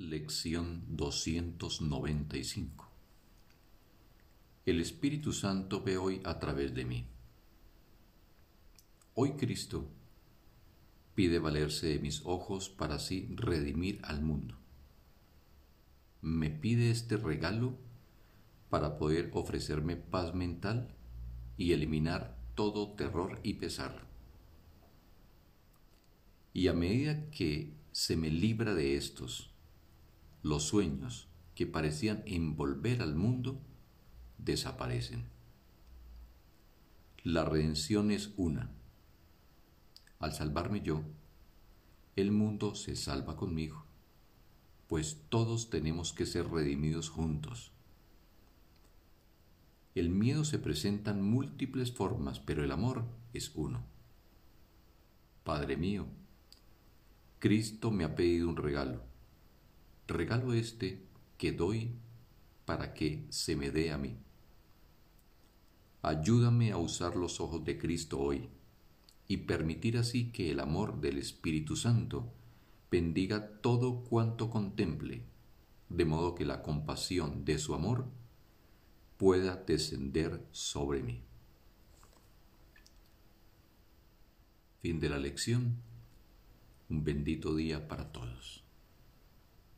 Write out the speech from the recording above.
Lección 295 El Espíritu Santo ve hoy a través de mí. Hoy Cristo pide valerse de mis ojos para así redimir al mundo. Me pide este regalo para poder ofrecerme paz mental y eliminar todo terror y pesar. Y a medida que se me libra de estos, los sueños que parecían envolver al mundo desaparecen. La redención es una. Al salvarme yo, el mundo se salva conmigo, pues todos tenemos que ser redimidos juntos. El miedo se presenta en múltiples formas, pero el amor es uno. Padre mío, Cristo me ha pedido un regalo regalo este que doy para que se me dé a mí. Ayúdame a usar los ojos de Cristo hoy y permitir así que el amor del Espíritu Santo bendiga todo cuanto contemple, de modo que la compasión de su amor pueda descender sobre mí. Fin de la lección. Un bendito día para todos.